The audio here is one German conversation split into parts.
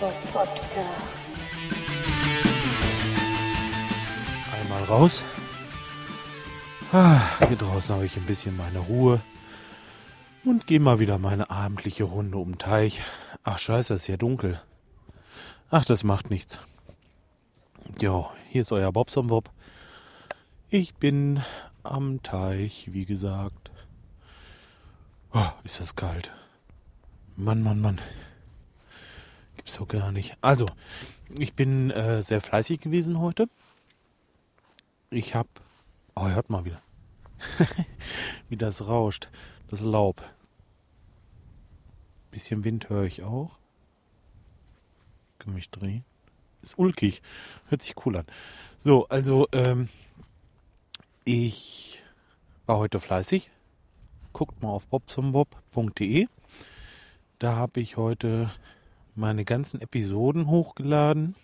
Bob Podcast. Einmal raus. Ah, hier draußen habe ich ein bisschen meine Ruhe. Und gehe mal wieder meine abendliche Runde um den Teich. Ach scheiße, ist ja dunkel. Ach, das macht nichts. Jo, hier ist euer Bobson Bob. Ich bin am Teich, wie gesagt. Oh, ist das kalt. Mann, Mann, Mann. Gibt's doch gar nicht. Also, ich bin äh, sehr fleißig gewesen heute. Ich hab. Oh, hört mal wieder. Wie das rauscht. Das Laub. Bisschen Wind höre ich auch. Kann mich drehen. Ist ulkig. Hört sich cool an. So, also, ähm, ich war heute fleißig. Guckt mal auf bobsombob.de. Da habe ich heute meine ganzen Episoden hochgeladen.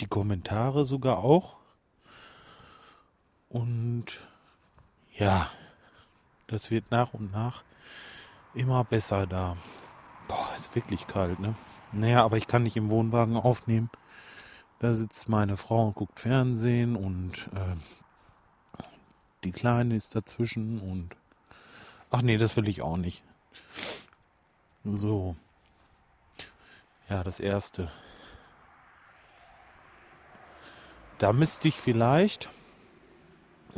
Die Kommentare sogar auch. Und ja, das wird nach und nach immer besser da. Boah, ist wirklich kalt, ne? Naja, aber ich kann nicht im Wohnwagen aufnehmen. Da sitzt meine Frau und guckt Fernsehen und äh, die Kleine ist dazwischen und ach nee, das will ich auch nicht. So. Ja, das erste. Da müsste ich vielleicht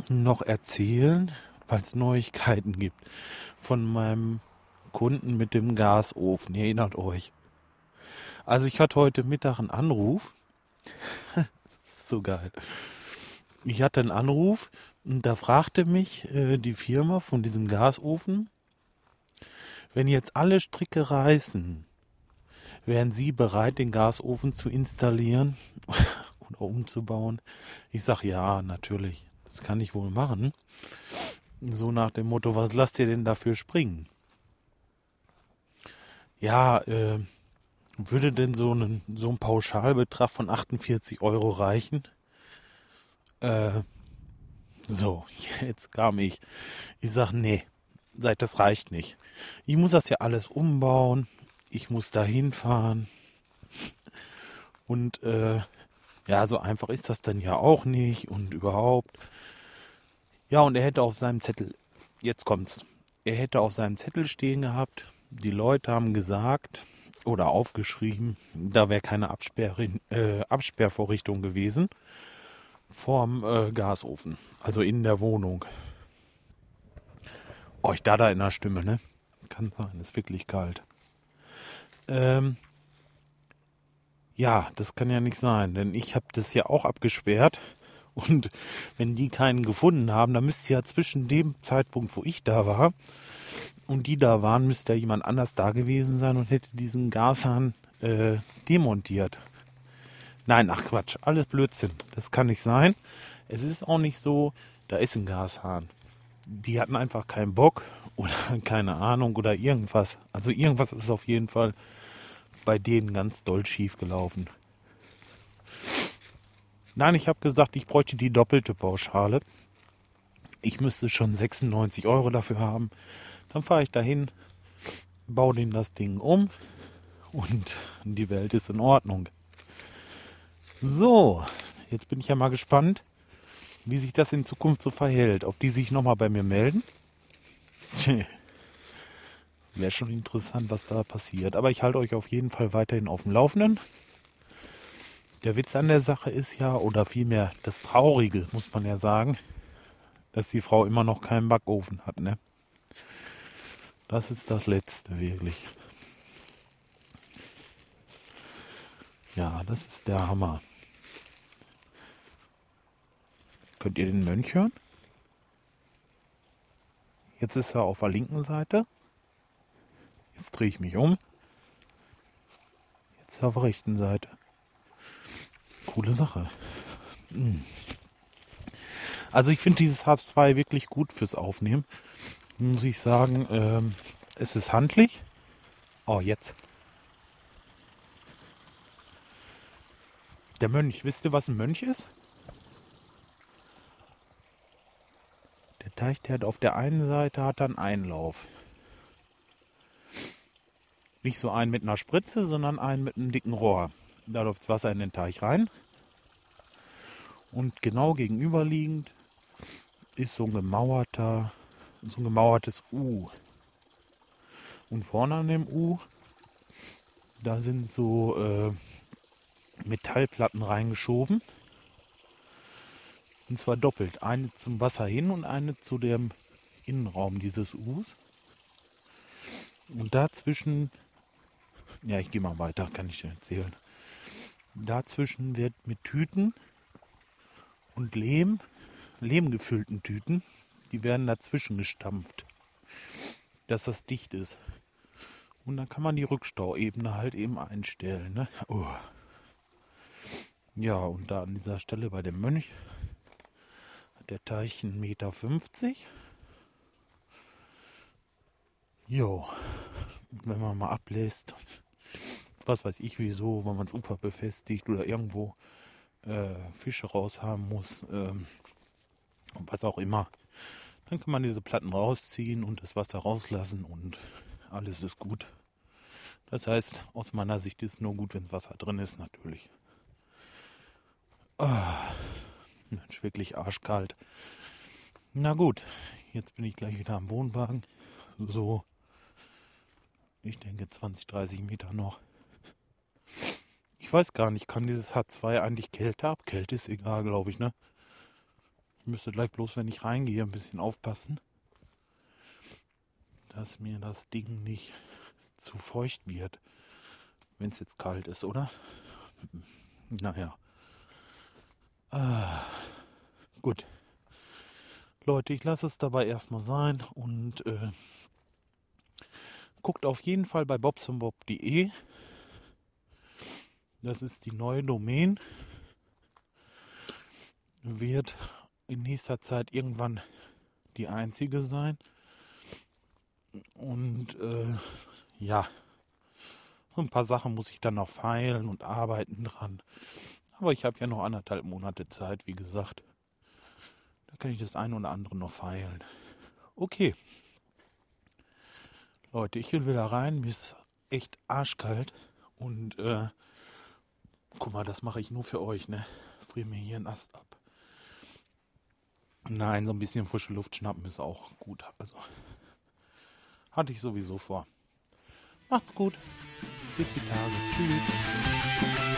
noch erzählen, weil es Neuigkeiten gibt von meinem Kunden mit dem Gasofen. Ihr erinnert euch. Also ich hatte heute Mittag einen Anruf. so geil. Ich hatte einen Anruf und da fragte mich äh, die Firma von diesem Gasofen, wenn jetzt alle Stricke reißen, wären Sie bereit, den Gasofen zu installieren oder umzubauen? Ich sage ja, natürlich. Das kann ich wohl machen. So nach dem Motto, was lasst ihr denn dafür springen? Ja, äh, würde denn so ein, so ein Pauschalbetrag von 48 Euro reichen? Äh, so, jetzt kam ich. Ich sag, nee, das reicht nicht. Ich muss das ja alles umbauen. Ich muss da hinfahren. Und äh, ja, so einfach ist das dann ja auch nicht und überhaupt. Ja, und er hätte auf seinem Zettel, jetzt kommt's, er hätte auf seinem Zettel stehen gehabt, die Leute haben gesagt oder aufgeschrieben, da wäre keine Absperrin, äh, Absperrvorrichtung gewesen vorm äh, Gasofen, also in der Wohnung. Oh, ich da da in der Stimme, ne? Kann sein, ist wirklich kalt. Ähm, ja, das kann ja nicht sein, denn ich habe das ja auch abgesperrt und wenn die keinen gefunden haben, dann müsste ja zwischen dem Zeitpunkt, wo ich da war und die da waren, müsste ja jemand anders da gewesen sein und hätte diesen Gashahn äh, demontiert. Nein, ach Quatsch, alles Blödsinn. Das kann nicht sein. Es ist auch nicht so, da ist ein Gashahn. Die hatten einfach keinen Bock oder keine Ahnung oder irgendwas. Also irgendwas ist auf jeden Fall bei denen ganz doll schief gelaufen. Nein, ich habe gesagt, ich bräuchte die doppelte Pauschale. Ich müsste schon 96 Euro dafür haben. Dann fahre ich dahin, baue den das Ding um und die Welt ist in Ordnung. So, jetzt bin ich ja mal gespannt, wie sich das in Zukunft so verhält. Ob die sich nochmal bei mir melden. Wäre schon interessant, was da passiert. Aber ich halte euch auf jeden Fall weiterhin auf dem Laufenden. Der Witz an der Sache ist ja, oder vielmehr das Traurige, muss man ja sagen, dass die Frau immer noch keinen Backofen hat, ne? Das ist das Letzte, wirklich. Ja, das ist der Hammer. Könnt ihr den Mönch hören? Jetzt ist er auf der linken Seite. Jetzt drehe ich mich um. Jetzt auf der rechten Seite. Coole Sache. Hm. Also ich finde dieses H2 wirklich gut fürs Aufnehmen. Muss ich sagen, ähm, es ist handlich. Oh, jetzt. Der Mönch, wisst ihr, was ein Mönch ist? Teich, der hat auf der einen Seite hat dann Einlauf. Nicht so einen mit einer Spritze, sondern einen mit einem dicken Rohr. Da läuft das Wasser in den Teich rein. Und genau gegenüberliegend ist so ein gemauerter, so ein gemauertes U. Und vorne an dem U, da sind so äh, Metallplatten reingeschoben. Und zwar doppelt. Eine zum Wasser hin und eine zu dem Innenraum dieses Us. Und dazwischen, ja, ich gehe mal weiter, kann ich dir erzählen. Dazwischen wird mit Tüten und Lehm, lehmgefüllten Tüten, die werden dazwischen gestampft, dass das dicht ist. Und dann kann man die Rückstauebene halt eben einstellen. Ne? Oh. Ja, und da an dieser Stelle bei dem Mönch der Teich 1,50 Meter. Jo, wenn man mal ablässt, was weiß ich wieso, wenn man das Ufer befestigt oder irgendwo äh, Fische raushaben muss, ähm, was auch immer, dann kann man diese Platten rausziehen und das Wasser rauslassen und alles ist gut. Das heißt, aus meiner Sicht ist es nur gut, wenn das Wasser drin ist, natürlich. Ah, Mensch, wirklich arschkalt. Na gut, jetzt bin ich gleich wieder am Wohnwagen. So, ich denke 20, 30 Meter noch. Ich weiß gar nicht, kann dieses H2 eigentlich Kälte ab? Kälte ist egal, glaube ich, ne? Ich müsste gleich bloß, wenn ich reingehe, ein bisschen aufpassen, dass mir das Ding nicht zu feucht wird, wenn es jetzt kalt ist, oder? Naja. Ah, gut. Leute, ich lasse es dabei erstmal sein und äh, guckt auf jeden Fall bei bobsonbob.de das ist die neue Domain. Wird in nächster Zeit irgendwann die einzige sein. Und äh, ja, ein paar Sachen muss ich dann noch feilen und arbeiten dran. Aber ich habe ja noch anderthalb Monate Zeit, wie gesagt. Kann ich das eine oder andere noch feilen. Okay. Leute, ich will wieder rein. Mir ist echt arschkalt. Und äh, Guck mal, das mache ich nur für euch, ne? Friere mir hier einen Ast ab. Nein, so ein bisschen frische Luft schnappen ist auch gut. Also hatte ich sowieso vor. Macht's gut. Bis die Tage. Tschüss.